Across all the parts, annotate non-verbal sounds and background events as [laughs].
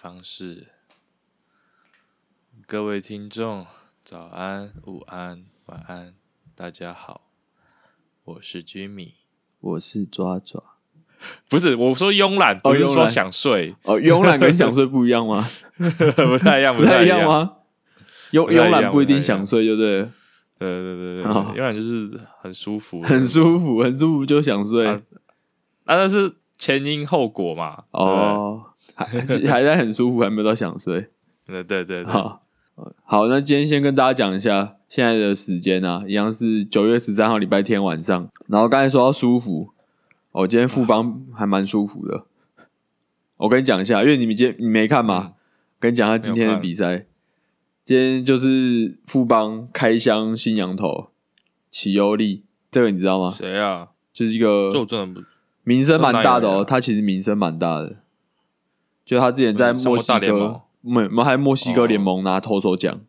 方式。各位听众，早安、午安、晚安，大家好，我是 Jimmy。我是抓抓。不是我说慵懒，不是说想睡，哦，慵懒跟想 [laughs] 睡不一样吗？不太一样，不太？一样吗？慵慵懒不一定想睡，对不对？对对对对，哦慵懒就是很舒服，很舒服，很舒服就想睡。啊啊，那是前因后果嘛。哦，还 [laughs] 还在很舒服，还没有到想睡。对对对好，好，那今天先跟大家讲一下现在的时间啊，一样是九月十三号礼拜天晚上。然后刚才说到舒服，哦，今天富邦还蛮舒服的。我跟你讲一下，因为你们今天你没看嘛，嗯跟你讲一下今天的比赛。今天就是富邦开箱新羊头起优利，这个你知道吗？谁啊？就是一个这我真的不名声蛮大的哦，他其实名声蛮大的。就他之前在墨西哥没没还墨西哥联盟拿投手奖。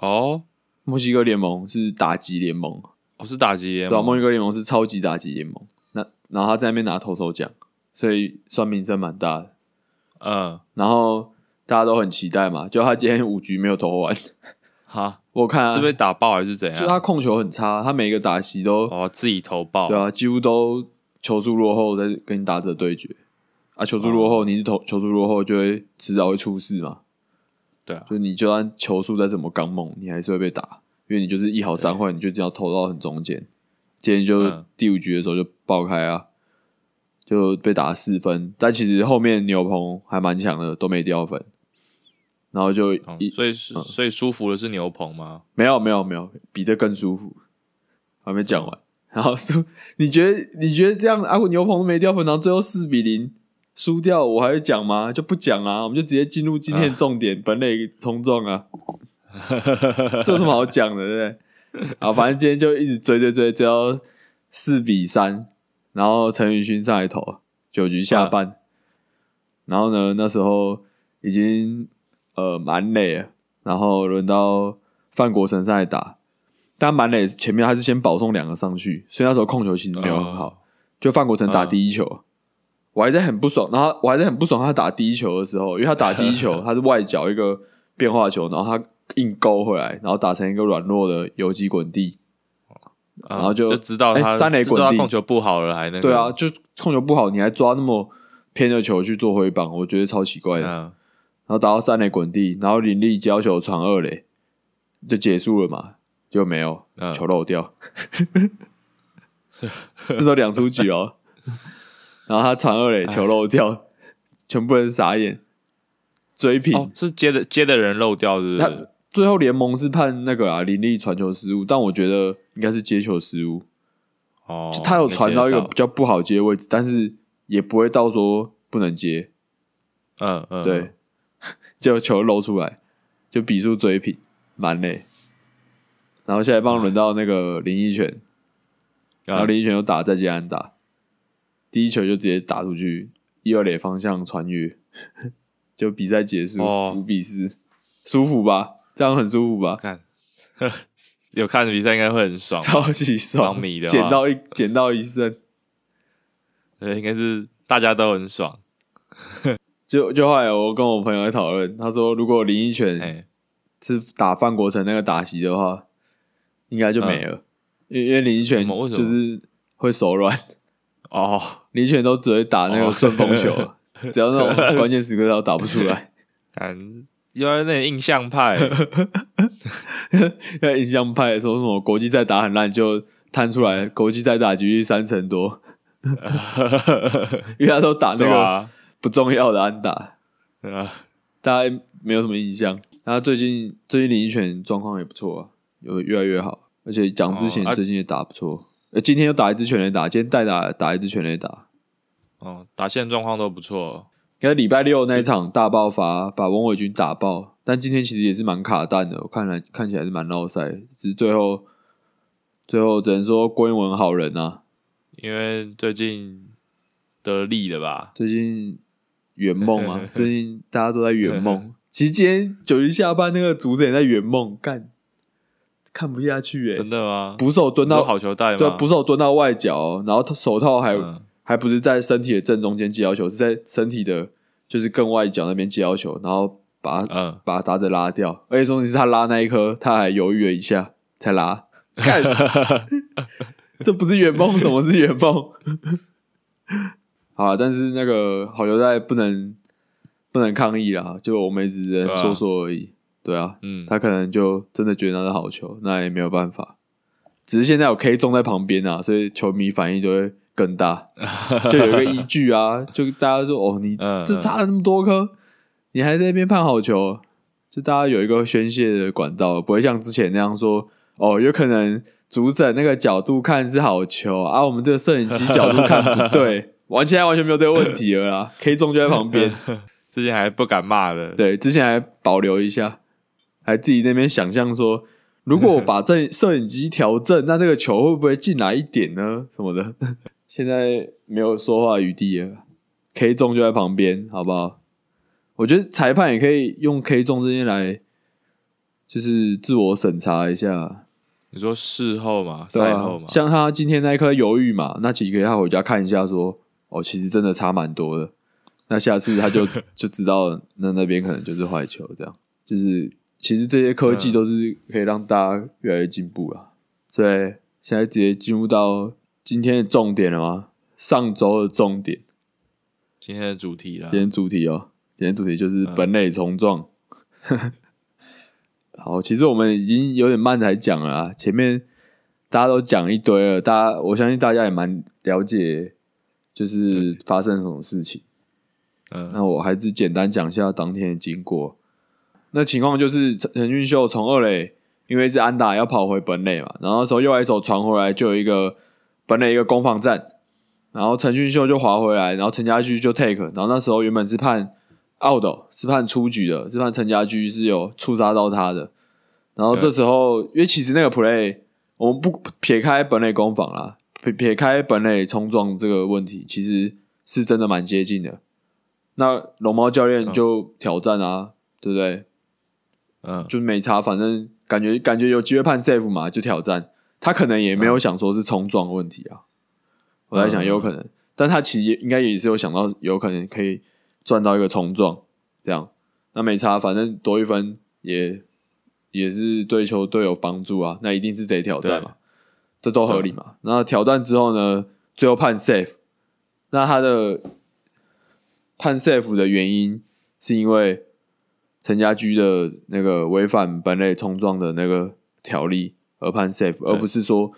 哦，墨西哥联盟是打击联盟，哦是打击联盟。对吧、墨西哥联盟是超级打击联盟。那然后他在那边拿投手奖，所以算名声蛮大的。嗯，然后大家都很期待嘛，就他今天五局没有投完，哈，我看、啊、是被打爆还是怎样？就他控球很差，他每一个打席都、哦，自己投爆，对啊，几乎都球速落后在跟你打者对决啊，球速落后，你是投球速落后就会迟早会出事嘛。对啊，就你就算球速再怎么刚猛，你还是会被打，因为你就是一好三坏，你就一定要投到很中间。今天就嗯第五局的时候就爆开啊，就被打四分，但其实后面牛棚还蛮强的，都没掉分。然后就所以是所以舒服的是牛棚吗？没有没有没有比这更舒服，还没讲完。然后输，你觉得你觉得这样啊？牛棚都没掉分，然后最后四比零输掉，我还会讲吗？就不讲啊，我们就直接进入今天的重点，本垒冲撞啊。[laughs] 这有什么好讲的，对不对？啊，反正今天就一直追追追追到四比三，然后陈宇勋上来投，九局下半，然后呢，那时候已经呃满垒了，然后轮到范国成上来打，但满垒前面还是先保送两个上去，所以那时候控球其实没有很好，就范国成打第一球。我还在很不爽，然后我还在很不爽他打第一球的时候，因为他打第一球 [laughs] 他是外角一个变化球，然后他硬勾回来，然后打成一个软弱的游击滚地。啊然后就就知道他哎三垒滚地控球不好了，还那个对啊，，就控球不好，你还抓那么偏的球去做挥棒，我觉得超奇怪的。然嗯，后打到三垒滚地，然后林立交球传二垒，就结束了嘛，就没有嗯球漏掉。[laughs] 那时候两出局哦，然后他传二垒球漏掉，全部人傻眼，追平。哦，是接的接的人漏掉，是不他是？最后联盟是判那个啊林立传球失误，但我觉得应该是接球失误。哦就，他有传到一个比较不好接的位置，但是也不会到说不能接。嗯嗯，对，[laughs] 就球漏出来，就比数追平，蛮累。然后现在棒轮到那个林奕泉，然后林奕泉又打再接安打，第一球就直接打出去，一二垒方向穿越，[laughs] 就比赛结束，哦五比四，舒服吧？这样很舒服吧？看，[laughs] 有看比赛应该会很爽，超级爽，捡到一捡到一胜，[laughs] 对，应该是大家都很爽，就就后来我跟我朋友在讨论，他说如果林依泉哎，是打范国成那个打席的话，应该就没了，因为因为林依泉嗯什么为什么就是会手软，哦，林奕泉都只会打那个哦顺风球，[laughs] 只要那种关键时刻他都打不出来。[laughs] 嗯又要那印象派，[laughs] 那印象派说什么国际赛打很烂，就摊出来国际赛打击率三成多，因为他都打那个不重要的安打，对啊，大家没有什么印象。他最近最近林奕泉状况也不错啊，有越来越好，而且蒋之前哦啊最近也打不错。呃，今天又打一支全垒打，今天代打打一支全垒打。哦，打线状况都不错，因为礼拜六那一场大爆发，把翁伟军打爆，但今天其实也是蛮卡蛋的，我看来看起来是蛮闹赛，只是最后最后只能说郭英文好人啊，因为最近得利了吧？最近圆梦啊，[laughs] 最近大家都在圆梦。其实今天九局下半那个主子也在圆梦，干看不下去哎、真的吗？捕手蹲到好球带吗？对啊，捕手蹲到外角哦，然后他手套还、嗯还不是在身体的正中间接要球，是在身体的，就是更外角那边接要球，然后把嗯，把打者拉掉，而且重点是他拉那一颗，他还犹豫了一下才拉，[laughs] 看 [laughs] 这不是圆梦，什么是圆梦？[laughs] 好啊，但是那个好球带不能不能抗议啦，就我们也只能对啊说说而已。对啊，嗯，他可能就真的觉得那是好球，那也没有办法。只是现在有 K 中在旁边啊，所以球迷反应就会更大，[laughs] 就有一个依据啊，就大家说哦，你嗯这差了这么多颗，你还在那边判好球，就大家有一个宣泄的管道，不会像之前那样说哦，有可能主审那个角度看是好球啊，我们这个摄影机角度看不 [laughs] 对，完现在完全没有这个问题了啦，K 中就在旁边。[laughs] 之前还不敢骂的，对，之前还保留一下，还自己那边想象说，如果我把这 [laughs] 摄影机调正，那这个球会不会进来一点呢？什么的，[laughs] 现在没有说话余地了。K 中就在旁边，好不好？我觉得裁判也可以用 K 中这些来，就是自我审查一下，你说事后嘛，赛后嘛，像他今天那一颗犹豫嘛，那其实可以他回家看一下说，哦，其实真的差蛮多的。那下次他就 [laughs] 就知道，那那边可能就是坏球，这样就是其实这些科技嗯都是可以让大家越来越进步了。所以现在直接进入到今天的重点了吗？上周的重点，今天的主题啦今，天主题哦，今天主题就是嗯本垒冲撞。[laughs] 好，其实我们已经有点慢才讲了啊，前面大家都讲一堆了，大家我相信大家也蛮了解，就是发生什么事情。嗯那我还是简单讲一下当天的经过。那情况就是陈陈俊秀从二垒，因为是安打要跑回本垒嘛，然后那时候右外手传回来就有一个本垒一个攻防战，然后陈俊秀就滑回来，然后陈家驹就 take，然后那时候原本是判 out 是判出局的，是判陈家驹是有触杀到他的，然后这时候因为其实那个 play 我们不撇开本垒攻防啦，撇撇开本垒冲撞这个问题，其实是真的蛮接近的。那龙猫教练就挑战啊，对不对？嗯，就没差，反正感觉感觉有机会判 safe 嘛，就挑战。他可能也没有想说是冲撞问题啊，我在想也有可能，但他其实应该也是有想到有可能可以赚到一个冲撞，这样。那没差，反正多一分也也是对球队有帮助啊，那一定是得挑战嘛，这都合理嘛。那挑战之后呢，最后判 safe，那他的判 safe 的原因是因为陈家驹的那个违反本垒冲撞的那个条例而判 safe，而不是说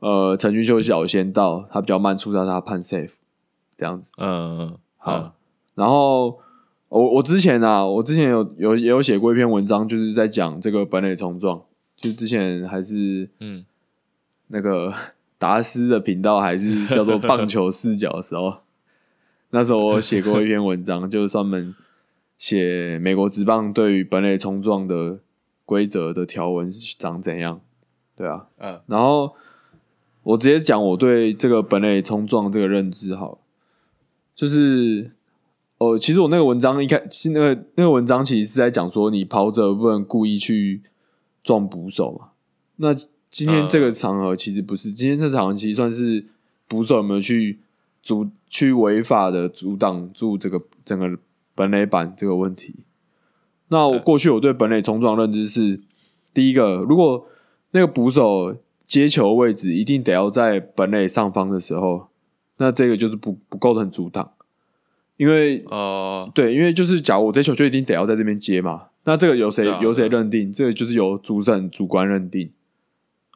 呃陈俊秀小先到，他比较慢触杀他判 safe 这样子。嗯嗯，好，然后我我之前啊，我之前有有也有写过一篇文章，就是在讲这个本垒冲撞，就之前还是嗯。那个达斯的频道还是叫做棒球视角的时候，[laughs] 那时候我写过一篇文章，就是专门写美国职棒对于本垒冲撞的规则的条文是长怎样，对啊，嗯然后我直接讲我对这个本垒冲撞这个认知好了，就是哦，其实我那个文章一开，其实那个那个文章其实是在讲说你跑者不能故意去撞捕手嘛。那今天这个场合其实不是，今天这场合其实算是捕手有没有去阻去违法的阻挡住这个整个本垒板这个问题。那我过去我对本垒冲撞认知是，第一个，如果那个捕手接球位置一定得要在本垒上方的时候，那这个就是不不构成阻挡，因为哦，对，因为就是假如我这球就一定得要在这边接嘛，那这个由谁、由谁认定？这个就是由主审主观认定。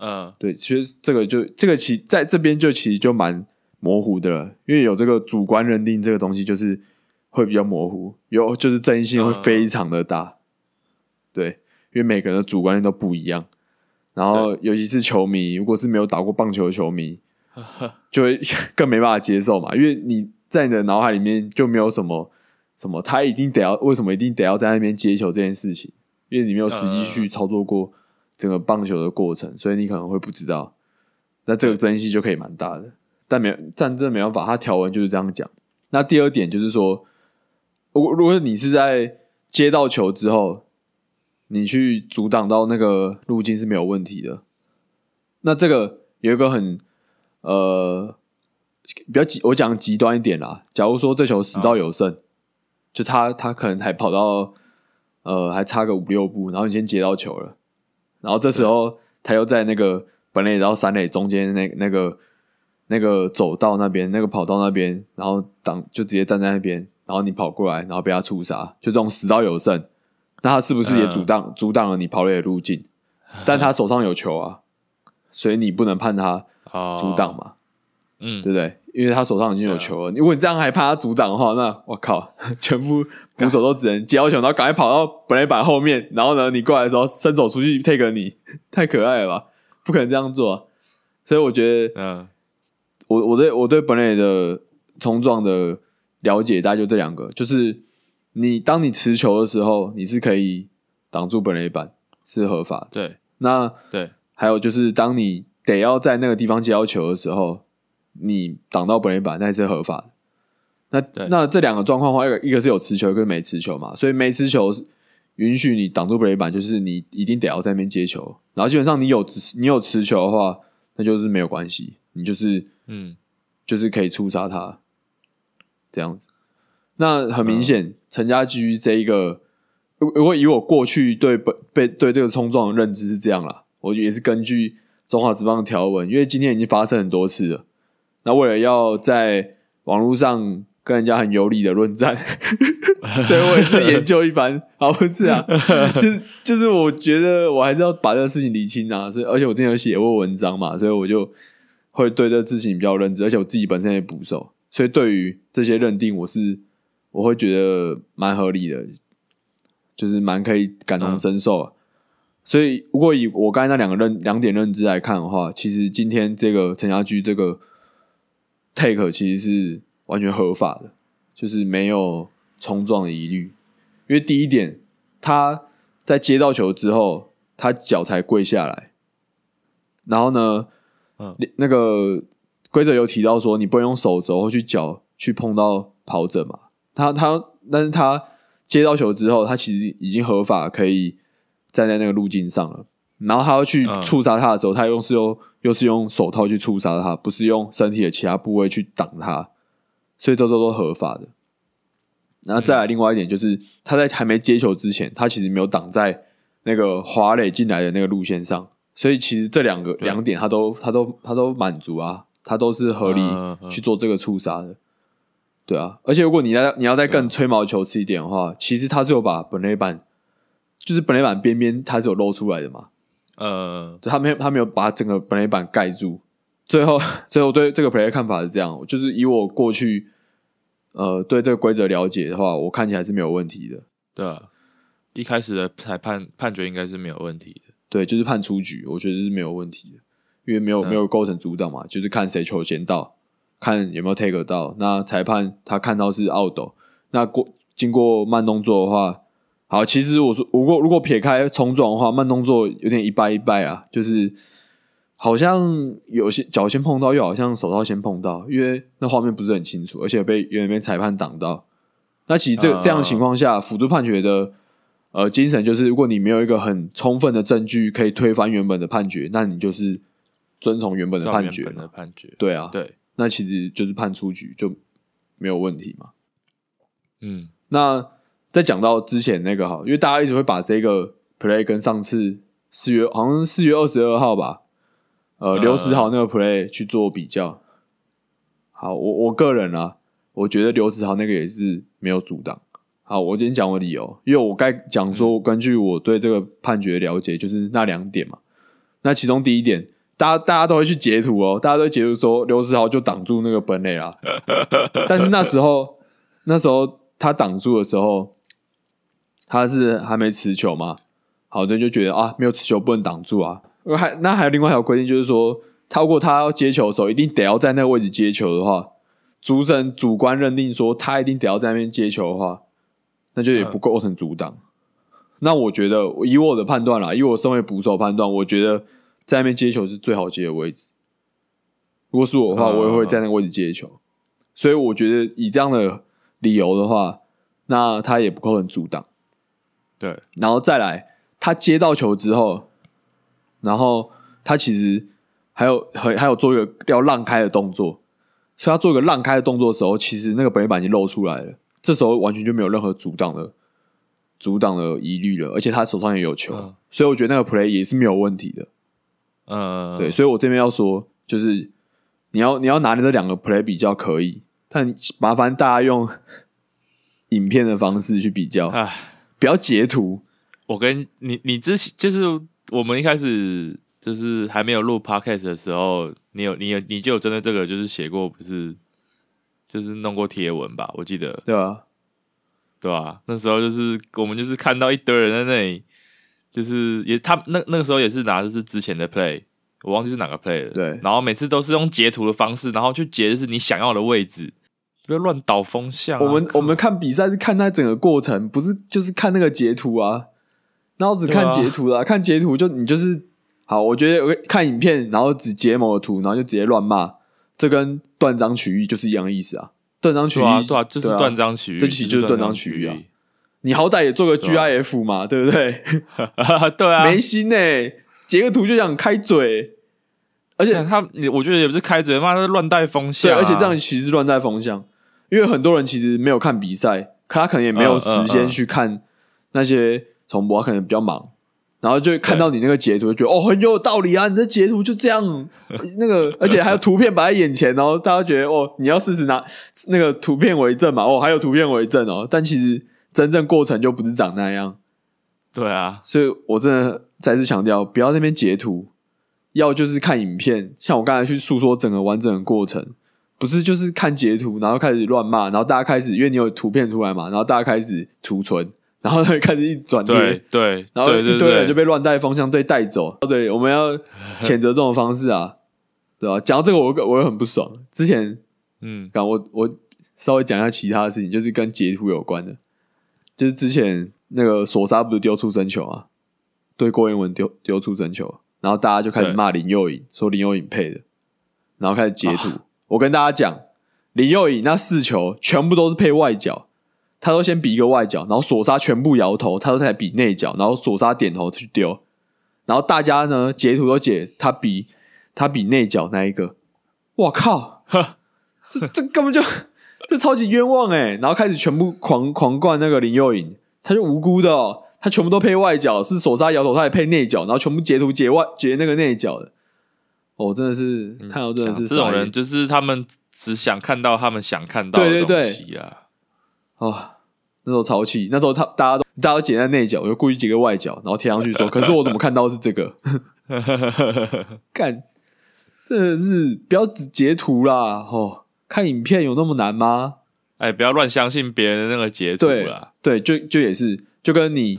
嗯对，其实这个就这个其在这边就其实就蛮模糊的了，因为有这个主观认定这个东西，就是会比较模糊，有就是争议性会非常的大。对，因为每个人的主观念都不一样，然后尤其是球迷，如果是没有打过棒球的球迷，[laughs] 就会 [laughs] 更没办法接受嘛，因为你在你的脑海里面就没有什么什么他一定得要为什么一定得要在那边接球这件事情，因为你没有实际去操作过整个棒球的过程，所以你可能会不知道。那这个争议性就可以蛮大的，但没但这没办法，它条文就是这样讲。那第二点就是说，如果如果你是在接到球之后，你去阻挡到那个路径是没有问题的。那这个有一个很呃比较极，我讲极端一点啦。假如说这球死到有剩，就他他可能还跑到呃还差个五六步，然后你先接到球了，然后这时候他又在那个本垒然后三垒中间那那个那个走道那边那个跑道那边，然后挡就直接站在那边，然后你跑过来，然后被他触杀，就这种死到有剩，那他是不是也阻挡阻挡了你跑垒的路径？但他手上有球啊，所以你不能判他哦阻挡嘛。嗯，对不对？因为他手上已经有球了，如果你这样还怕他阻挡的话，那我靠，[laughs] 全部捕手都只能接到球，然后赶快跑到本垒板后面，然后呢，你过来的时候伸手出去 take 你，[laughs] 太可爱了吧？不可能这样做啊、所以我觉得，嗯我我对我对本垒的冲撞的了解大概就这两个，就是你当你持球的时候，你是可以挡住本垒板，是合法的。对那对，还有就是，当你得要在那个地方接到球的时候，你挡到本垒板，那也是合法的。那那这两个状况的话，一个一个是有持球，一个是没持球嘛。所以没持球允许你挡住本垒板，就是你一定得要在那边接球。然后基本上你有持你有持球的话，那就是没有关系，你就是嗯就是可以触杀他这样子。那很明显，陈家驹这一个，如如果以我过去对本被对这个冲撞的认知是这样啦，我也是根据中华职棒的条文，因为今天已经发生很多次了。那为了要在网络上跟人家很有理的论战，[laughs] 所以我也是研究一番。[laughs] 啊，不是啊，就 [laughs] 是就是，我觉得我还是要把这个事情理清啊。所以，而且我之前有写过文章嘛，所以我就会对这个事情比较认知，而且我自己本身也捕手，所以对于这些认定，我是我会觉得蛮合理的，就是蛮可以感同身受啊。所以，如果以我刚才那两个认两点认知来看的话，其实今天这个陈家驹这个 take 其实是完全合法的，就是没有冲撞的疑虑。因为第一点，他在接到球之后，他脚才跪下来，然后呢，嗯那个规则有提到说，你不能用手肘或去脚去碰到跑者嘛。他他，但是他接到球之后，他其实已经合法可以站在那个路径上了。然后他要去嗯触杀他的时候，他又是用又是用手套去触杀他，不是用身体的其他部位去挡他，所以这都都合法的。然后再来另外一点就是，他在还没接球之前，他其实没有挡在那个华磊进来的那个路线上，所以其实这两个两点他都他都他都满足啊，他都是合理去做这个触杀的。对啊，而且如果你要你要再更吹毛求疵一点的话，其实他是有把本垒板，就是本垒板边边它是有露出来的嘛，呃他没有他没有把整个本垒板盖住。最后，[laughs] 最后对这个 play 的看法是这样，就是以我过去呃对这个规则了解的话，我看起来是没有问题的。对啊，一开始的裁判判决应该是没有问题的。对，就是判出局，我觉得是没有问题的，因为没有、嗯没有构成阻挡嘛，就是看谁球先到，看有没有 take 到。那裁判他看到是 out，那过经过慢动作的话，好，其实我说如果如果撇开冲撞的话，慢动作有点一败一败啊，就是好像有些脚先碰到，又好像手套先碰到，因为那画面不是很清楚，而且被有点被裁判挡到。那其实这这样的情况下，辅助判决的呃精神就是，如果你没有一个很充分的证据可以推翻原本的判决，那你就是遵从原本的照原本判决的判决，对啊，对，那其实就是判出局就没有问题嘛。嗯那再讲到之前那个哈，因为大家一直会把这个 play 跟上次四月好像四月二十二号吧，呃，嗯刘石豪那个 play 去做比较。好，我我个人啊，我觉得刘石豪那个也是没有阻挡。好，我今天讲我理由，因为我该讲说，根据我对这个判决了解，就是那两点嘛。那其中第一点，大家大家都会去截图哦，大家都会截图说刘世豪就挡住那个本垒啦。[laughs] 但是那时候，那时候他挡住的时候，他是还没持球嘛，好人就觉得啊，没有持球不能挡住啊。还那还有另外一条规定，就是说，他如果他要接球的时候，一定得要在那个位置接球的话，主审主观认定说他一定得要在那边接球的话，那就也不构成阻挡。那我觉得，以我的判断啦，以我身为捕手判断，我觉得在那边接球是最好接的位置。如果是我的话，嗯我也会在那个位置接球。所以我觉得以这样的理由的话，那他也不构成阻挡。对，然后再来，他接到球之后，然后他其实还有还还有做一个要让开的动作，所以他做一个让开的动作的时候，其实那个本垒板已经露出来了，这时候完全就没有任何阻挡的阻挡的疑虑了，而且他手上也有球，嗯所以我觉得那个 play 也是没有问题的。嗯，对，所以我这边要说，就是你要你要拿这两个 play 比较可以，但麻烦大家用 [laughs] 影片的方式去比较，啊，不要截图。我跟你你之前就是我们一开始就是还没有录 podcast 的时候，你有你有你就有针对这个就是写过不是，就是弄过贴文吧？我记得对啊？对吧、那时候就是我们就是看到一堆人在那里，就是也他那那个时候也是拿的是之前的 play，我忘记是哪个 play 了。对然后每次都是用截图的方式，然后去截就是你想要的位置，不要乱导风向啊、我们我们看比赛是看它整个过程，不是就是看那个截图啊。然后只看截图啦，看截图就你就是好。我觉得我看影片，然后只截某个图，然后就直接乱骂，这跟断章取义就是一样的意思啊。断章取义，对啊对啊，就是断章取义，这其实就是断章取义啊你好歹也做个 GIF 嘛，对不对？[laughs] 对啊，没心呢、截个图就想开嘴，而且他，你我觉得也不是开嘴，妈的乱带风向、对，啊，而且这样其实是乱带风向，因为很多人其实没有看比赛，可他可能也没有时间去看那些重播，他可能比较忙，然后就看到你那个截图，就觉得哦很有道理啊，你这截图就这样，那个而且还有图片摆在眼前，然后大家觉得哦你要试试拿那个图片为证嘛，哦还有图片为证哦，但其实真正过程就不是长那样，对啊，所以我真的再次强调，不要在那边截图，要就是看影片。像我刚才去诉说整个完整的过程，不是就是看截图，然后开始乱骂，然后大家开始因为你有图片出来嘛，然后大家开始储存，[laughs] 然后呢开始一直转对贴，对，然后一堆人就被乱带风向队带走。对，我们要谴责这种方式啊，对吧、讲到这个我，我也很不爽。之前嗯刚我我稍微讲一下其他的事情，就是跟截图有关的，就是之前那个索沙不是丢出生球啊，对郭彦文丢丢出生球，然后大家就开始骂林佑颖，说林佑颖配的，然后开始截图。啊我跟大家讲，林佑颖那四球全部都是配外角，他都先比一个外角，然后索沙全部摇头，他都在比内角，然后索沙点头去丢，然后大家呢截图都截他比他比内角那一个，我靠！呵，这这根本就这超级冤枉哎、然后开始全部狂狂灌那个林佑颖，他就无辜的哦，他全部都配外角，是手杀摇头，他也配内角，然后全部截图截外截那个内角的，哦，真的是看到真的是嗯这种人就是他们只想看到他们想看到的东西啊。哦，那时候超气，那时候他大家都大家都截在内角，我就故意截个外角，然后贴上去说，[laughs] 可是我怎么看到是这个？[laughs] 干，真的是不要只截图啦，哦，看影片有那么难吗？哎，不要乱相信别人的那个截图对啦。对，就就也是，就跟你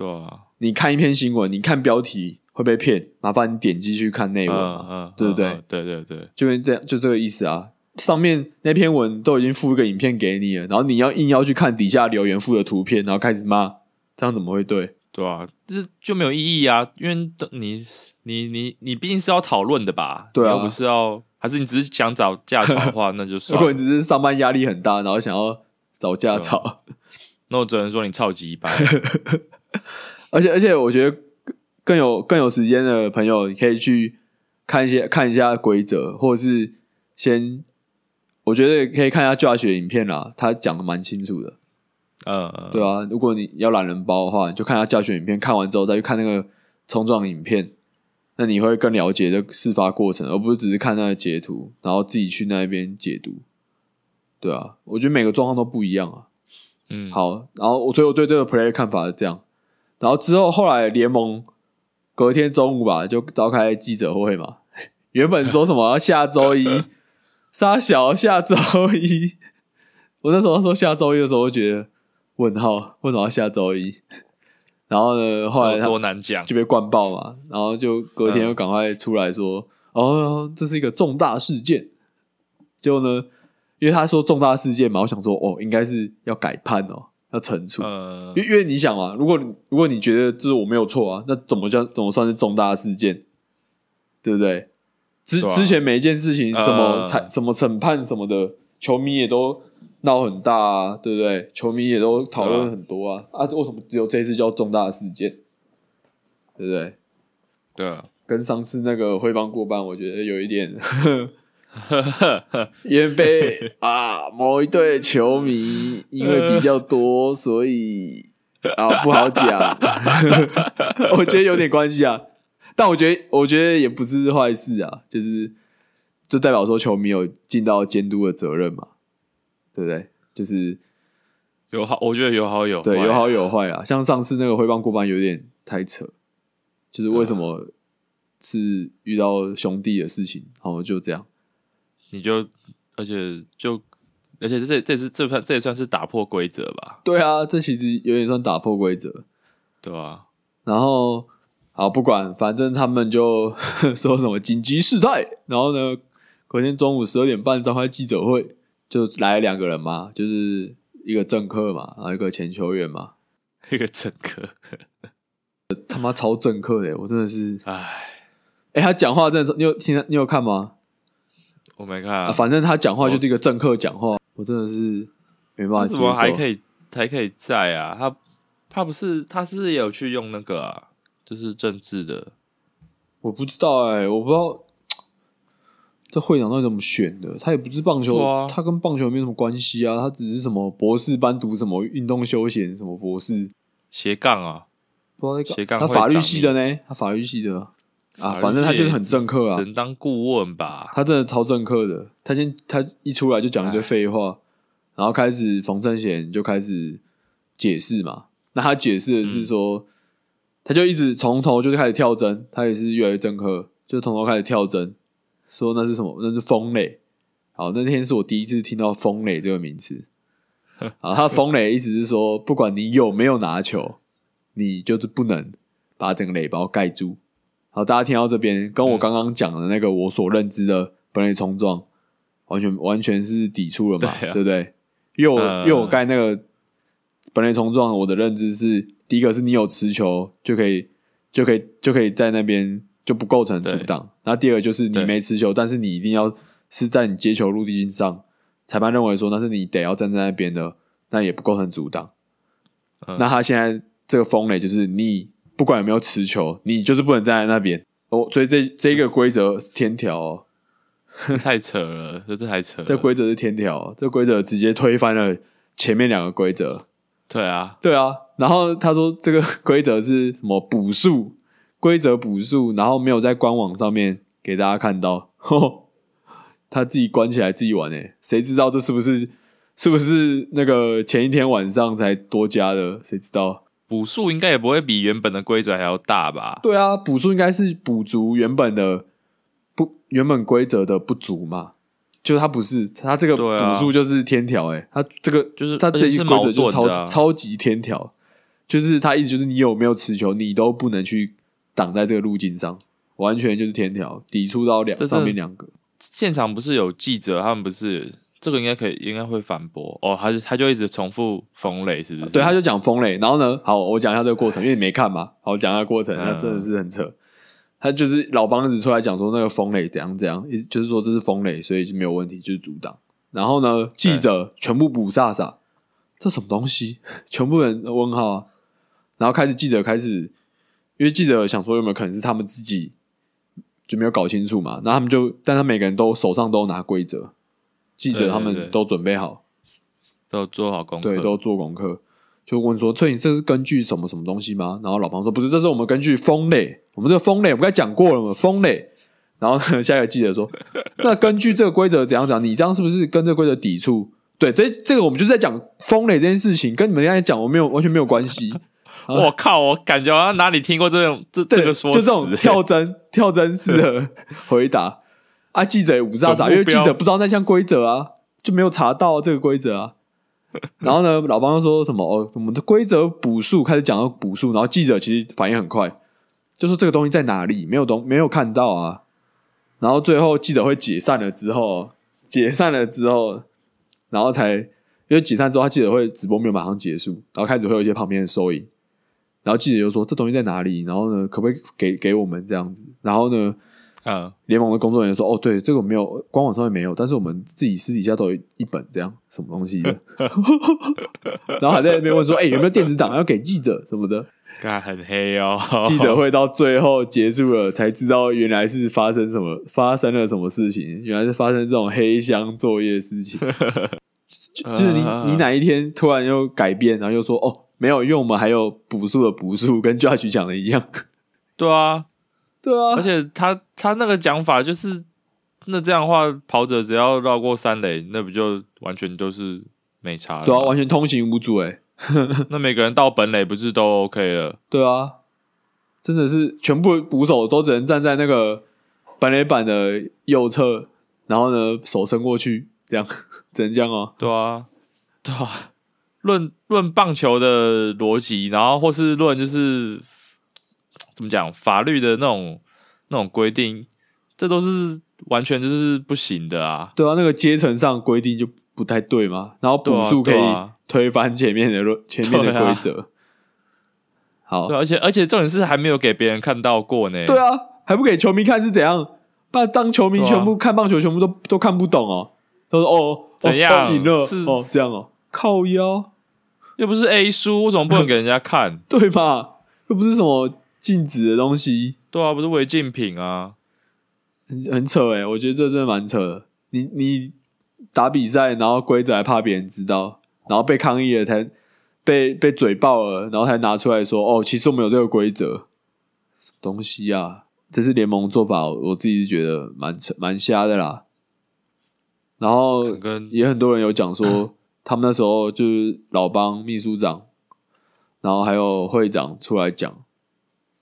你看一篇新闻，你看标题会被骗，麻烦你点击去看内文嘛，嗯嗯，对不对嗯？对对对，就跟这样，就这个意思啊。上面那篇文都已经附一个影片给你了，然后你要硬要去看底下留言附的图片，然后开始骂，这样怎么会对？对啊，这就没有意义啊，因为你你你你毕竟是要讨论的吧？对啊又不是要，还是你只是想找架吵的话，[laughs] 那就如算如。果你只是上班压力很大，然后想要找架吵，那我只能说你超级一般。[laughs] 而且而且我觉得更更有更有时间的朋友，你可以去看一些看一下规则，或者是先，我觉得可以看一下 Josh 的影片啦，他讲的蛮清楚的。嗯，对啊，如果你要懒人包的话，你就看一下教学影片，看完之后再去看那个冲撞影片，那你会更了解这事发过程，而不是只是看那个截图，然后自己去那边解读。对啊，我觉得每个状况都不一样啊。嗯，好，然后我所以我对这个 play 的看法是这样，然后之后后来联盟隔天中午吧就召开记者会嘛，[laughs] 原本说什么要下周一沙小下周一，[laughs] 我那时候说下周一的时候，我就觉得问号为什么要下周一？然后呢，后来他多难讲。就被灌爆嘛，然后就隔天又赶快出来说，哦，这是一个重大事件。结果呢，因为他说重大事件嘛，我想说，哦，应该是要改判哦，要惩处。嗯因为因为你想嘛，如果你如果你觉得就是我没有错啊，那怎么叫怎么算是重大事件？对不对？之、啊之前每一件事情，什么呃裁、什么审判什么的，球迷也都闹很大啊，对不对？球迷也都讨论很多啊，啊，为什么只有这一次叫重大事件？对不对？对啊，跟上次那个汇帮过半，我觉得有一点 [laughs] 因为被啊某一队球迷因为比较多，所以啊不好讲。[laughs] 我觉得有点关系啊，但我觉得我觉得也不是坏事啊，就是就代表说球迷有尽到监督的责任嘛，对不对？就是有好，我觉得有好有对，有好有坏啊。像上次那个挥棒过半有点太扯，就是为什么是遇到兄弟的事情，然后就这样。你就而且就而且这这是这算这也算是打破规则吧，对啊，这其实有点算打破规则。对吧？然后好不管，反正他们就 [laughs] 说什么紧急事态，然后呢，隔天中午十二点半召开记者会，就来了两个人嘛，就是一个政客嘛，然后一个前球员嘛，[laughs] 一个政客，[laughs] 他妈超政客的，我真的是，唉，哎，他讲话真的，你有听你有看吗？我没看啊，啊，反正他讲话就是一个政客讲话，我真的是没办法怎么还。可以还可以在啊？他他不是他是不是也有去用那个啊？就是政治的，我不知道哎、我不知道这会长到底怎么选的。他也不是棒球，啊他跟棒球没什么关系啊。他只是什么博士班读什么运动休闲什么博士，斜杠啊，不知道在斜杠他法律系的呢，他法律系的啊，反正他就是很政客啊只。能当顾问吧？他真的超政客的。他先他一出来就讲一堆废话，然后开始冯正贤就开始解释嘛。那他解释的是说，他就一直从头就是开始跳针，他也是越来越政客，就从头开始跳针，说那是什么？那是风垒。好，那天是我第一次听到风垒这个名词。[laughs] 啊，他风垒意思是说，不管你有没有拿球，你就是不能把整个垒包盖住。好，大家听到这边，跟我刚刚讲的那个我所认知的本垒冲撞，完全完全是抵触了嘛，对啊对不对？因为我、嗯因为我盖那个本垒冲撞，我的认知是，第一个是你有持球就可以就可以就可以在那边就不构成阻挡，那第二个就是你没持球，但是你一定要是在你接球陆地上，裁判认为说那是你得要站在那边的，那也不构成阻挡。嗯那他现在这个风雷就是你不管有没有持球，你就是不能站在那边哦。所以这这一个规则是天条哦，[laughs] 太扯了，这这太扯了。这规则是天条哦，这规则直接推翻了前面两个规则。对啊，对啊，然后他说这个规则是什么补数规则补数，然后没有在官网上面给大家看到，[laughs] 吼他自己关起来自己玩诶，谁知道这是不是是不是那个前一天晚上才多加的？谁知道？补数应该也不会比原本的规则还要大吧？对啊，补数应该是补足原本的不原本规则的不足嘛，就是它不是他这个补数就是天条诶，他这个就是他这一规则就超、超级天条，就是他意思就是你有没有持球，你都不能去挡在这个路径上，完全就是天条，抵触到两上面两个。现场不是有记者，他们不是这个应该可以，应该会反驳哦。他就他就一直重复冯磊，是不是？对，他就讲风垒，然后呢，好，我讲一下这个过程，因为你没看嘛，好，我讲一下过程，嗯那真的是很扯。他就是老帮子出来讲说那个风垒怎样怎样，意思就是说这是风垒，所以就没有问题，就是阻挡。然后呢，记者全部补飒飒，这什么东西？[laughs] 全部人问号啊。然后开始记者开始，因为记者想说有没有可能是他们自己就没有搞清楚嘛，然后他们就，但他每个人都手上都拿规则，记者他们都准备好，都做好功课，对，都做功课，就问说：“所以你这是根据什么什么东西吗？”然后老庞说：“不是，这是我们根据风类，我们这个风类我们刚才讲过了嘛，风类。”然后，[laughs] 下一个记者说：“ [laughs] 那根据这个规则怎样讲？你这样是不是跟这个规则抵触？”对，这这个我们就是在讲风垒这件事情，跟你们刚才讲我没有完全没有关系。我靠，我感觉好像哪里听过这种这，这个说，就这种跳针 [laughs] 跳针式的回答啊，记者也不是傻傻，总目标因为记者不知道那项规则啊，就没有查到这个规则啊。[laughs] 然后呢，老帮说什么哦，我们的规则补数开始讲到补数，然后记者其实反应很快，就说这个东西在哪里，没有东没有看到啊。然后最后记者会解散了之后，解散了之后，然后才因为解散之后，他记者会直播没有马上结束，然后开始会有一些旁边的收影，然后记者就说这东西在哪里，然后呢可不可以给给我们这样子？然后呢，嗯，联盟的工作人员说：“哦，对，这个没有，官网上面没有，但是我们自己私底下都有一本这样什么东西的。[laughs] ”然后还在那边问说：“哎、有没有电子档要给记者什么的？[laughs] ”看很黑哦。记者会到最后结束了，才知道原来是发生什么，发生了什么事情，原来是发生这种黑箱作业事情。[laughs] 就就是你你哪一天突然又改变，然后又说哦没有，因为我们还有补数的补数，跟 Judge 讲的一样。对啊，对啊，而且他他那个讲法就是，那这样的话，跑者只要绕过三垒，那不就完全都是没差了？对啊，完全通行无阻哎、[laughs] 那每个人到本垒不是都 OK 了？对啊，真的是全部捕手都只能站在那个本垒板的右侧，然后呢手伸过去，这样 [laughs] 只能这样哦。对啊，对啊。论论棒球的逻辑，然后或是论就是怎么讲法律的那种那种规定，这都是完全就是不行的啊。对啊，那个阶层上规定就不太对嘛，然后补数可以推翻前面的论前面的规则。好，对，而且而且重点是还没有给别人看到过呢。对啊，还不给球迷看是怎样？不然当球迷全部看棒球，全部都都看不懂哦。他说哦，怎样哦赢了是哦，这样哦，靠腰，又不是 A 书，为什么不能给人家看？[laughs] 对吧？又不是什么禁止的东西，对啊，不是违禁品啊。很很扯诶，我觉得这真的蛮扯的。你你打比赛，然后规则还怕别人知道，然后被抗议了才被被嘴爆了，然后才拿出来说哦，其实我们有这个规则，什么东西啊？这是联盟做法，我自己是觉得蛮扯蛮瞎的啦。然后跟也很多人有讲说，[laughs] 他们那时候就是老帮秘书长，然后还有会长出来讲，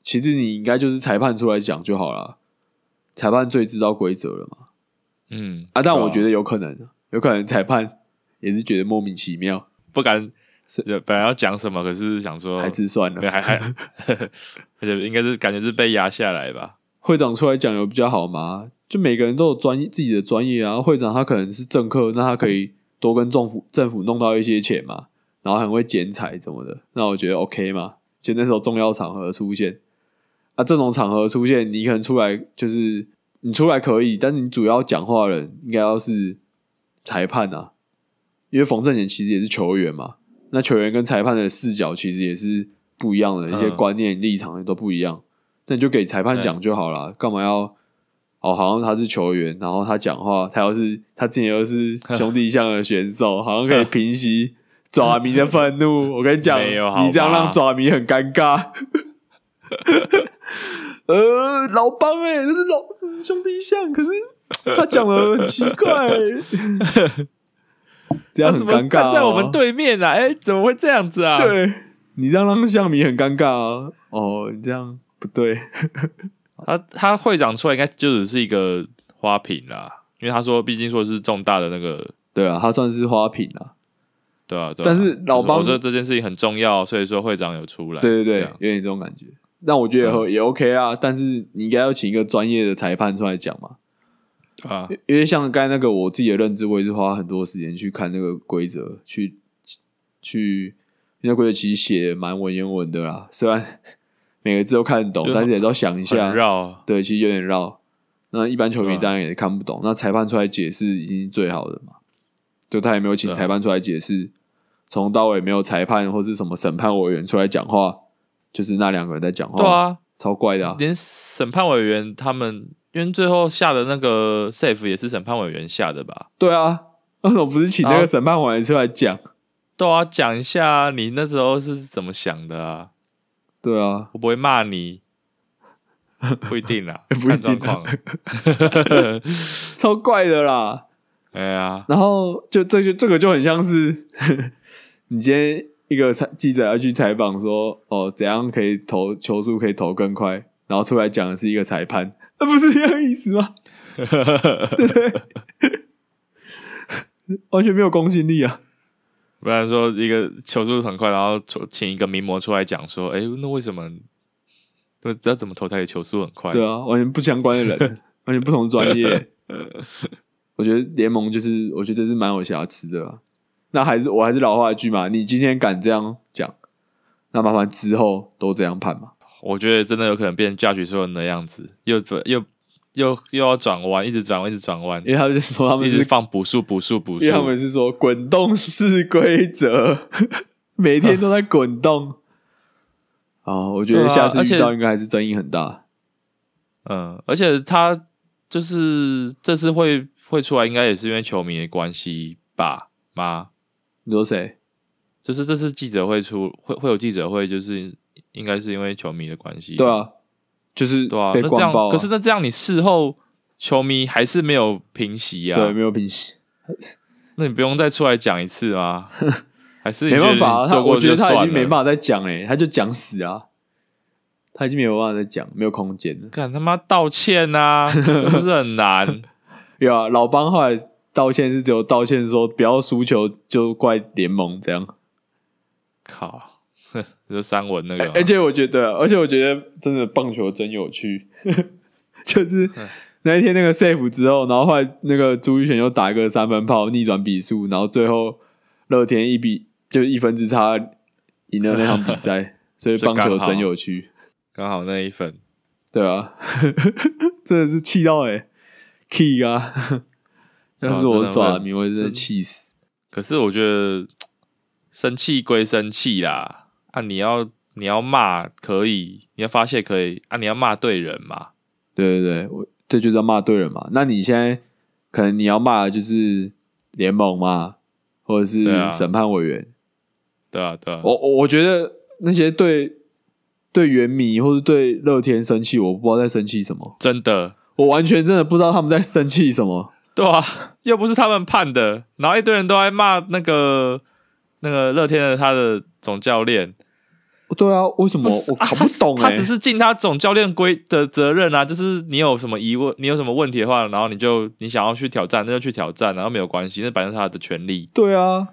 其实你应该就是裁判出来讲就好了，裁判最知道规则了嘛。嗯啊，但我觉得得有可能，有可能裁判也是觉得莫名其妙，不敢，呃本来要讲什么，可是想说还是算了。对还还，[laughs] 而且应该是感觉是被压下来吧。会长出来讲有比较好吗？就每个人都有专业自己的专业啊。会长他可能是政客，那他可以多跟政府政府弄到一些钱嘛，然后很会剪彩什么的，那我觉得 OK 嘛。就那时候重要场合出现，啊，这种场合出现，你可能出来就是你出来可以，但是你主要讲话的人应该要是裁判啊，因为冯正贤其实也是球员嘛，那球员跟裁判的视角其实也是不一样的，一些嗯观念立场也都不一样。那你就给裁判讲就好了，干嘛要？哦，好像他是球员，然后他讲话，他要是他之前又是 [laughs] 兄弟象的选手，[laughs] 好像可以平息爪迷的愤怒。[laughs] 我跟你讲，你这样让爪迷很尴尬。呃，老帮哎、这是老嗯兄弟象，可是他讲的很奇怪、这样怎么尴尬、站在我们，对面啊？哎，怎么会这样子啊？，对你这样让象迷很尴尬啊！哦，你这样不对。他他会长出来应该就只是一个花瓶啦，因为他说毕竟说是重大的那个，对啊，他算是花瓶啊。对啊，对啊但是老帮我说这件事情很重要，所以说会长有出来，对对对，有点这种感觉。但我觉得也 OK 啊，但是你应该要请一个专业的裁判出来讲嘛。啊，因为像刚才那个我自己的认知，我也是花很多时间去看那个规则，去去那个规则其实写得蛮文言文的啦，虽然每个字都看得懂，但是也都想一下，绕，对，其实有点绕。那一般球迷当然也看不懂，那裁判出来解释已经是最好的嘛。就他也没有请裁判出来解释，从头到尾没有裁判或是什么审判委员出来讲话，就是那两个人在讲话，对，啊，超怪的、啊。连审判委员他们，因为最后下的那个 safe 也是审判委员下的吧？对啊，为什么不是请那个审判委员出来讲？对啊讲一下你那时候是怎么想的啊？对啊，我不会骂你，不一定啦，不一定啊 [laughs] 看状况。[laughs] 超怪的啦。哎呀，然后就这就这个就很像是 [laughs] 你今天一个采记者要去采访说，哦，怎样可以投球速可以投更快，然后出来讲的是一个裁判，那不是一样意思吗？对不对？完全没有公信力啊！不然说一个球速很快，然后出请一个名模出来讲说，哎，那为什么？那要怎么投才可以球速很快？对啊，完全不相关的人，[laughs] 完全不同专业。我觉得联盟就是，我觉得这是蛮有瑕疵的啦。那还是我还是老话一句嘛，你今天敢这样讲，那麻烦之后都这样判嘛。我觉得真的有可能变驾许说的那样子，又转又又又要转弯，一直转弯，一直转弯因，为他们就说他们是一直放补数补数补数因为。他们是说滚动式规则，[laughs] 每天都在滚动。啊，我觉得下次遇到应该还是争议很大。嗯，而且他就是这次会会出来，应该也是因为球迷的关系吧？吗？你说谁？就是这次记者会出会会有记者会，就是应该是因为球迷的关系。对，啊，就是对啊。被那这样。可是那这样你事后球迷还是没有平息啊？对，没有平息，[laughs] 那你不用再出来讲一次吗？[laughs] 还是你没办法、啊，他我觉得？他已经没办法再讲嘞，他就讲死啊，他已经没有办法再讲，没有空间了。干他妈道歉呐、又不是很难。[laughs] 有啊，老邦后来道歉是只有道歉说不要输球就怪联盟这样。靠，[laughs] 就三文那个嘛，而且我觉得，而且我觉得真的棒球真有趣，[laughs] 就是那一天那个 safe 之后，然后后来那个朱玉璇又打一个三分炮逆转比数，然后最后乐天一比就一分之差赢了那场比赛，[laughs] 所以棒球真有趣，刚好那一分。对啊，真的是气到哎、欸、，key 啊！要是我爪迷，我真的气死。可是我觉得生气归生气啦，啊，你要你要骂可以，你要发泄可以，啊，你要骂对人嘛。对对对，我这就叫骂对人嘛。那你现在可能你要骂的就是联盟嘛，或者是审判委员。对啊，对啊，我我我觉得那些对对原迷或者对乐天生气，我不知道在生气什么，真的，我完全真的不知道他们在生气什么。对啊，又不是他们判的，然后一堆人都在骂那个那个乐天的他的总教练，对啊，为什么我搞不懂 [laughs] 哎、他只是尽他总教练规的责任啊，就是你有什么疑问，你有什么问题的话，然后你就你想要去挑战，那就去挑战，然后没有关系，那本来是他的权利，对啊，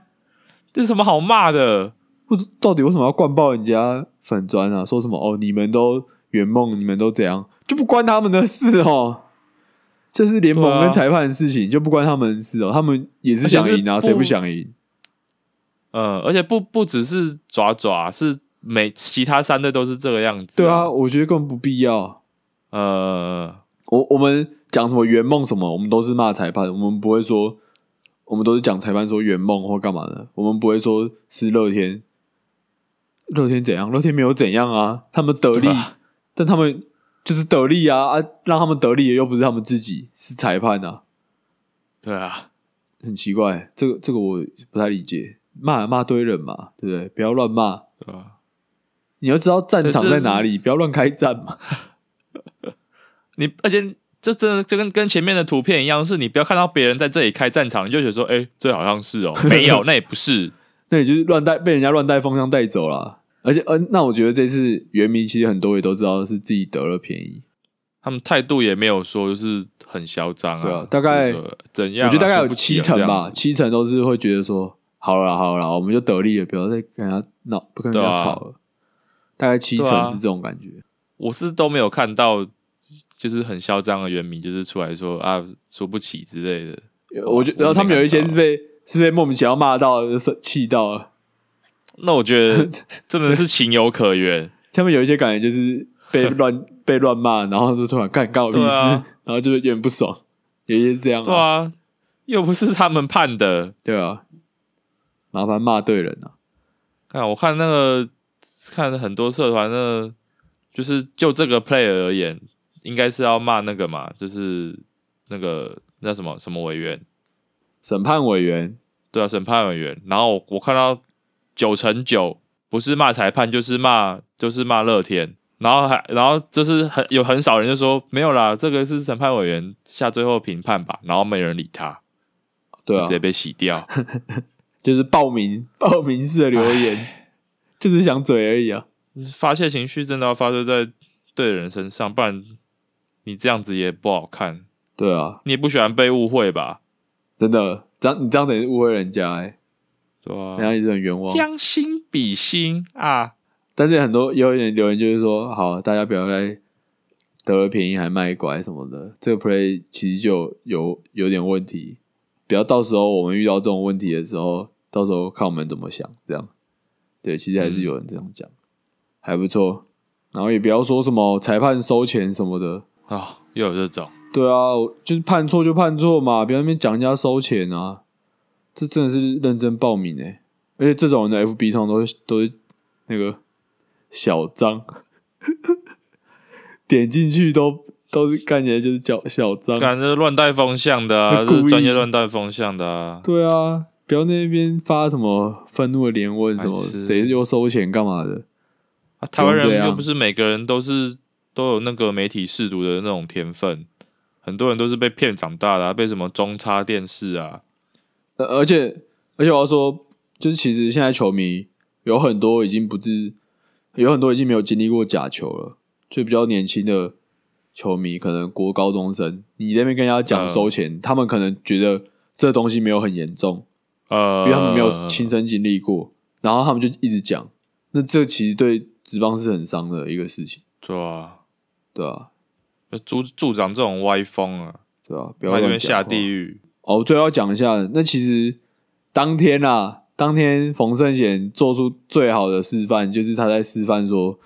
这有什么好骂的？不知到底为什么要灌爆人家粉砖啊？说什么哦，你们都圆梦，你们都怎样，就不关他们的事哦。这是联盟跟裁判的事情，就不关他们的事哦。他们也是想赢啊，谁不想赢？嗯，而且不不只是爪爪，是每其他三队都是这个样子、对啊，，我觉得根本不必要。呃，我我们讲什么圆梦什么，我们都是骂裁判，我们不会说，我们都是讲裁判说圆梦或干嘛的，我们不会说是乐天，乐天怎样？乐天没有怎样啊，他们得利，啊但他们就是得利啊啊，让他们得利的又不是他们自己，是裁判啊，对啊，很奇怪，这个这个我不太理解，骂骂堆人嘛，对不对？不要乱骂，对啊，你要知道战场在哪里，[laughs] 不要乱开战嘛。[laughs] 你而且这真的就跟跟前面的图片一样，是你不要看到别人在这里开战场，你就觉得说，哎、这好像是哦，没有，[laughs] 那也不是，那你就是乱带被人家乱带风向带走了。而且，呃，那我觉得这次原迷其实很多也都知道是自己得了便宜。他们态度也没有说就是很嚣张啊，对啊大概怎样啊、我觉得大概有七成吧，七成都是会觉得说，好了啦好了啦，我们就得利了，不要再跟人家闹，不跟人家吵了。大概七成是这种感觉。我是都没有看到，就是很嚣张的原名，就是出来说啊输不起之类的。我觉得，然后他们有一些是被是被莫名其妙骂到，就是气到了。那我觉得 [laughs] 真的是情有可原。他们有一些感觉就是被乱 [laughs] 被乱骂，然后就突然干干我屁事，啊然后就有点不爽。有一些是这样对啊，又不是他们判的。对啊，麻烦骂对人啊。看我看那个看很多社团，那就是就这个 player 而言，应该是要骂那个嘛，就是那个那什么什么委员，审判委员对啊，审判委员。然后我看到九成九不是骂裁判，就是骂就是骂乐天。然后还，然后就是很有很少人就说没有啦，这个是审判委员下最后评判吧，然后没人理他，对啊直，接被洗掉。[laughs] 就是报名报名式的留言，就是想嘴而已啊。发泄情绪真的要发泄在对的人身上，不然你这样子也不好看。对啊，你也不喜欢被误会吧？真的，这样你这样等于误会人家哎、对啊、人家一直很冤枉。将心比心啊！但是很多也有人留言就是说，好，大家不要再得了便宜还卖乖什么的，这个 play 其实就有有点问题。不要到时候我们遇到这种问题的时候，到时候看我们怎么想。这样，对，其实还是有人这样讲，还不错。然后也不要说什么裁判收钱什么的，啊、又有这种，对啊，就是判错就判错嘛，不要在那边讲人家收钱啊，这真的是认真报名哎、而且这种人的 FB 上都是都是那个小张，[laughs] 点进去都都是看起来就是叫小张，感觉乱带风向的啊，故意这是专业乱带风向的啊。对啊，不要那边发什么愤怒的连问，什么谁又收钱干嘛的？啊台湾人又不是每个人都是都有那个媒体试读的那种天分，很多人都是被骗长大的、啊，被什么中差电视啊，呃，而且而且我要说，就是其实现在球迷有很多已经不是，有很多已经没有经历过假球了，就比较年轻的球迷，可能国高中生，你这边跟人家讲嗯。收钱，他们可能觉得这东西没有很严重，呃，因为他们没有亲身经历过，然后他们就一直讲，那这其实对职棒是很伤的一个事情，对啊，对啊，助助长这种歪风啊，对啊，不要在那边下地狱。哦，我最后要讲一下，那其实当天啊，当天冯胜贤做出最好的示范，就是他在示范说，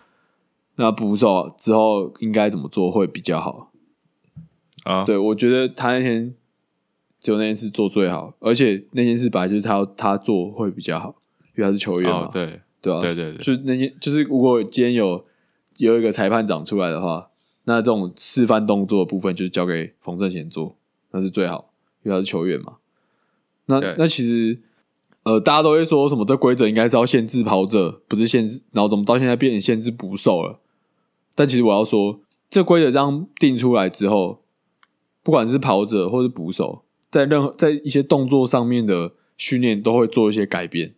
那捕手之后应该怎么做会比较好。啊，对我觉得他那天就那件事做最好，而且那件事本来就是他他做会比较好，因为他是球员嘛，哦，对，对啊，对对对就那些就是如果今天有有一个裁判长出来的话，那这种示范动作的部分就是交给冯胜贤做，那是最好，因为他是球员嘛。那那其实呃，大家都会说什么这规则应该是要限制跑者，不是限制，然后怎么到现在变成限制捕手了？但其实我要说，这规则这样定出来之后，不管是跑者或是捕手，在任何在一些动作上面的训练都会做一些改变。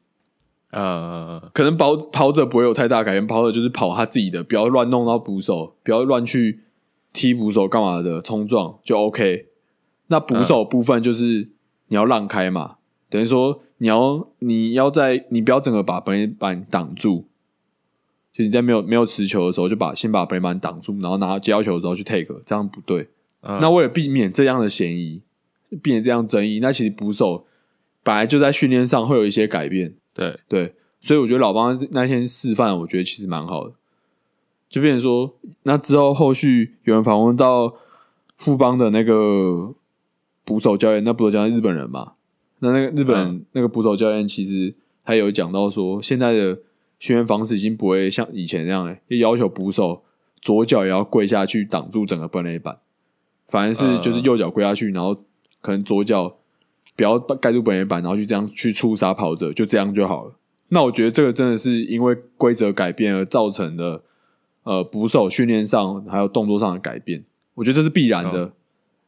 呃，可能跑跑者不会有太大改变，跑者就是跑他自己的，不要乱弄到捕手，不要乱去踢捕手干嘛的冲撞就 OK。那捕手部分就是你要让开嘛，等于说你要你要在你不要整个把本垒板挡住，就你在没有没有持球的时候就把先把本垒板挡住，然后拿接到球之后去 take，这样不对。嗯那为了避免这样的嫌疑，避免这样争议，那其实捕手本来就在训练上会有一些改变。对，对，所以我觉得老邦那天示范，我觉得其实蛮好的。就变成说，那之后后续有人访问到富邦的那个捕手教练，那捕手教练日本人嘛，那那个日本、那个捕手教练其实他有讲到说，现在的训练方式已经不会像以前那样、欸，要求捕手左脚也要跪下去挡住整个本垒板，反而是就是右脚跪下去，然后可能左脚不要盖住本垒板，然后就这样去触杀跑者，就这样就好了。那我觉得这个真的是因为规则改变而造成的，呃，捕手训练上还有动作上的改变，我觉得这是必然的，嗯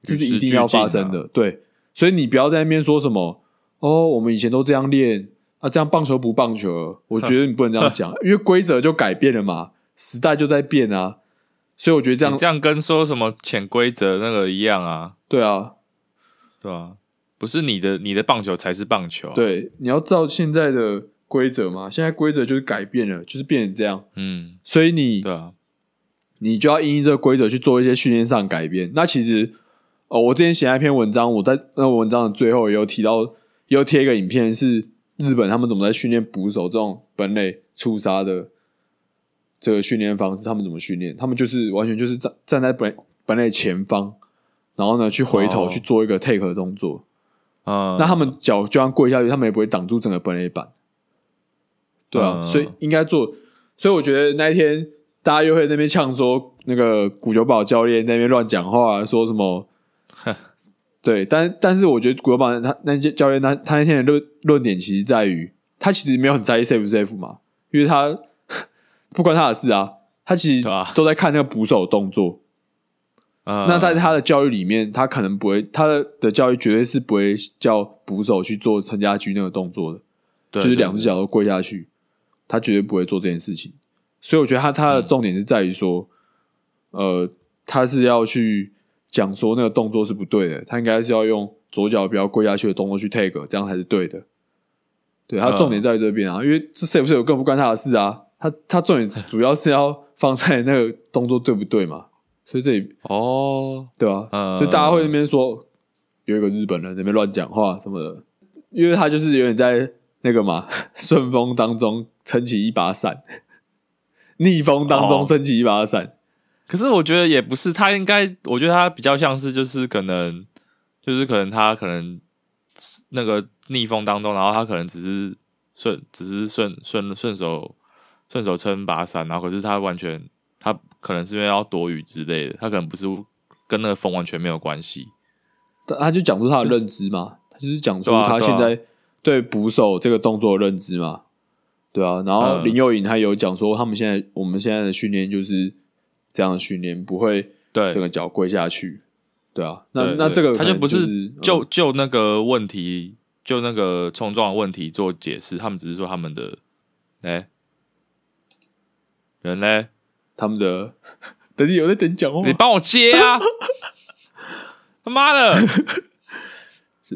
这是一定要发生的。对，所以你不要在那边说什么哦，我们以前都这样练啊，这样棒球不棒球了，我觉得你不能这样讲，[laughs] 因为规则就改变了嘛，时代就在变啊，所以我觉得这样你这样跟说什么潜规则那个一样啊，对啊，对啊、不是你的你的棒球才是棒球、，对，你要照现在的规则嘛，现在规则就是改变了，就是变成这样，嗯，所以你对啊，你就要因应这个规则去做一些训练上的改变。那其实，哦，我之前写那篇文章，我在那文章的最后也有提到，也有贴一个影片，是日本他们怎么在训练捕手这种本垒触杀的这个训练方式，他们怎么训练？他们就是完全就是站站在本本垒前方，然后呢去回头哦去做一个 take 的动作。啊，那他们脚就算跪下去，他们也不会挡住整个本垒板。对啊，嗯所以应该做。所以我觉得那一天大家又会在那边呛说，那个古久保教练那边乱讲话，说什么？对，但但是我觉得古久保他那些教练他他那天的论论点其实在于，他其实没有很在意 safe 不 safe 嘛，因为他 [laughs] 不关他的事啊，他其实都在看那个捕手的动作。嗯那在他的教育里面，他可能不会，他的的教育绝对是不会叫捕手去做陈家驹那个动作的，对就是两只脚都跪下去，他绝对不会做这件事情。所以我觉得他他的重点是在于说，呃，他是要去讲说那个动作是不对的，他应该是要用左脚不要跪下去的动作去 take，这样才是对的。对，他重点在于这边啊，因为这 safe 不 safe 更不关他的事啊，他他重点主要是要放在那个动作对不对嘛，所以这里哦，对啊，嗯。所以大家会那边说有一个日本人在那边乱讲话什么的，因为他就是有点在那个嘛 [laughs] 顺风当中撑起一把伞，逆风当中哦。升起一把伞。可是我觉得也不是，他应该，我觉得他比较像是就是可能，就是可能他可能那个逆风当中，然后他可能只是顺，只是顺顺顺手顺手撑把伞，然后可是他完全他可能是因为要躲雨之类的，他可能不是跟那个风完全没有关系。他他就讲出他的认知嘛，他就是讲出他现在对捕手这个动作的认知嘛，对啊。然后嗯林佑颖他有讲说，他们现在我们现在的训练就是这样的训练，不会对，整个脚跪下去，对啊。那那这个他就不是就嗯就那个问题，就那个冲撞的问题做解释，他们只是说他们的，哎、人嘞，他们的，等你有在等你讲话吗你帮我接啊！[laughs] 他妈的，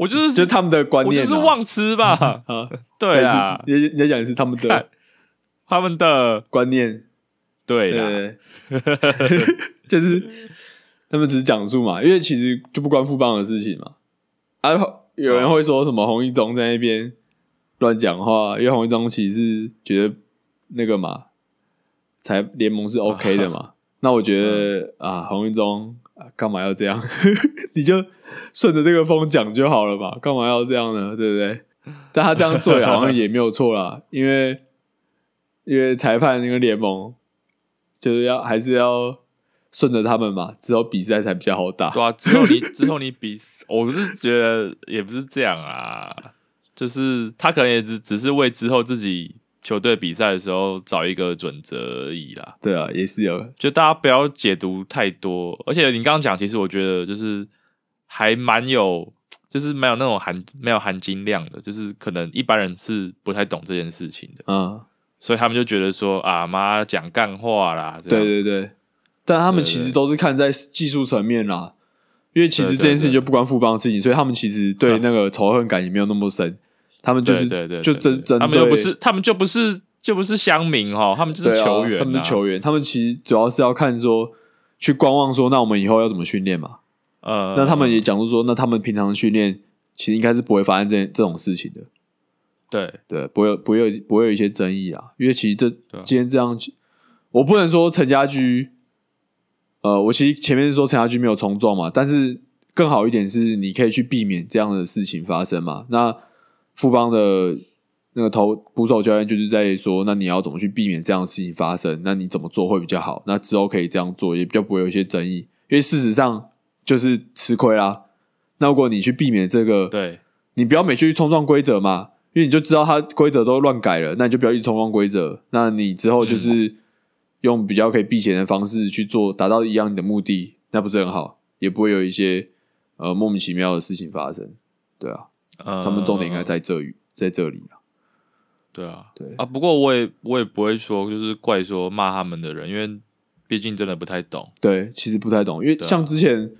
我就是就是他们的观念啊，就是忘吃吧？[laughs] 啊，对啊，你你在讲的是他们的他们的观念，对啦，对，[laughs] 就是他们只是讲述嘛，因为其实就不关富邦的事情嘛。啊，有人会说什么洪一中在那边乱讲话，因为洪一中其实是觉得那个嘛，才联盟是 OK 的嘛。那我觉得啊，洪一中啊干嘛要这样？[laughs] 你就顺着这个风讲就好了嘛，干嘛要这样呢？对不对？但他这样做好像也没有错啦，因为因为裁判那个联盟就是要还是要顺着他们嘛，之后比赛才比较好打。对啊，之后你 [laughs] 之后你比，我是觉得也不是这样啊，就是他可能也只只是为之后自己球队比赛的时候找一个准则而已啦。对啊，也是有。就大家不要解读太多，而且你刚刚讲，其实我觉得就是还蛮有，就是没有那种含没有含金量的，就是可能一般人是不太懂这件事情的，嗯，所以他们就觉得说啊妈讲干话啦，对对对，但他们其实都是看在技术层面啦，因为其实这件事情就不关富邦的事情，所以他们其实对嗯那个仇恨感也没有那么深，他们就是对对对，就对对。针针对他们又不是他们就不是就不是乡民哈，他们就是球员、他们是球员，他们其实主要是要看说去观望说，那我们以后要怎么训练嘛？呃，那他们也讲出说，那他们平常训练其实应该是不会发生这这种事情的。对对，不会有不会有不会有一些争议啊，因为其实这啊今天这样，我不能说陈家驹，呃，我其实前面是说陈家驹没有冲撞嘛，但是更好一点是你可以去避免这样的事情发生嘛。那富邦的那个投捕手教练就是在说，那你要怎么去避免这样的事情发生？那你怎么做会比较好？那之后可以这样做，也比较不会有一些争议，因为事实上就是吃亏啦。那如果你去避免这个，对你不要每次去冲撞规则嘛，因为你就知道它规则都乱改了，那你就不要一直冲撞规则。那你之后就是用比较可以避嫌的方式去做，达到一样的目的，那不是很好，也不会有一些呃莫名其妙的事情发生。对啊，呃，他们重点应该在这里，在这里啊。对啊，对啊，不过我也我也不会说就是怪说骂他们的人，因为毕竟真的不太懂。对，其实不太懂，因为像之前、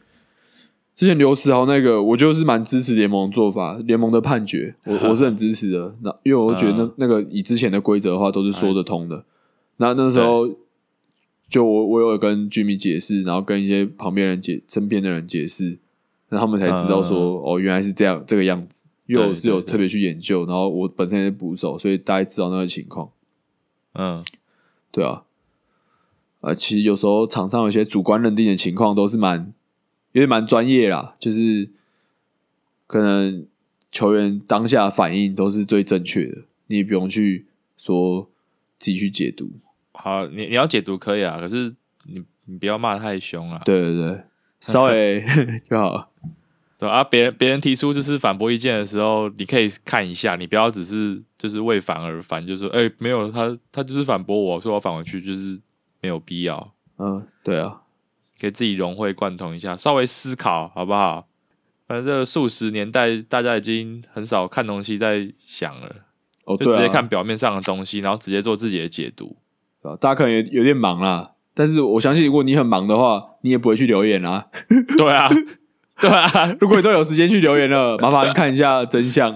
之前刘思豪那个，我就是蛮支持联盟的做法，联盟的判决，我 [laughs] 我是很支持的。那因为我觉得那、嗯那个以之前的规则的话，都是说得通的。那那时候就我我有跟居民解释，然后跟一些旁边人解身边的人解释，那他们才知道说、哦，原来是这样这个样子。因为我是有特别去研究，然后我本身也是捕手，所以大概知道那个情况。嗯，对啊，呃，其实有时候场上有些主观认定的情况都是蛮，有点蛮专业啦，就是可能球员当下反应都是最正确的，你也不用去说自己去解读。好，你你要解读可以啊，可是你你不要骂太凶啊。对对对，[laughs] 稍微 [laughs] 就好了。对啊，别人别人提出就是反驳意见的时候，你可以看一下，你不要只是就是为反而反，就说哎、没有他他就是反驳我说我反回去，就是没有必要，嗯，对啊，给自己融会贯通一下，稍微思考好不好？反正这个数十年代，大家已经很少看东西在想了，哦对啊，就直接看表面上的东西，然后直接做自己的解读。啊大家可能有有点忙啦，但是我相信如果你很忙的话，你也不会去留言啦。[laughs] 对啊，对啊，[laughs] 如果你都有时间去留言了，麻烦看一下真相，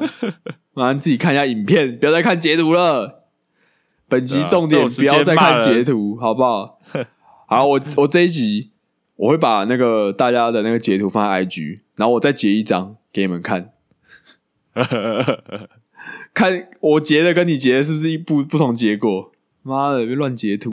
麻烦自己看一下影片，不要再看截图了。本集重点不要再看截图，好不好？好，我我这一集我会把那个大家的那个截图放在 IG，然后我再截一张给你们看，[laughs] 看我截的跟你截的是不是一不不同结果？妈的，别乱截图。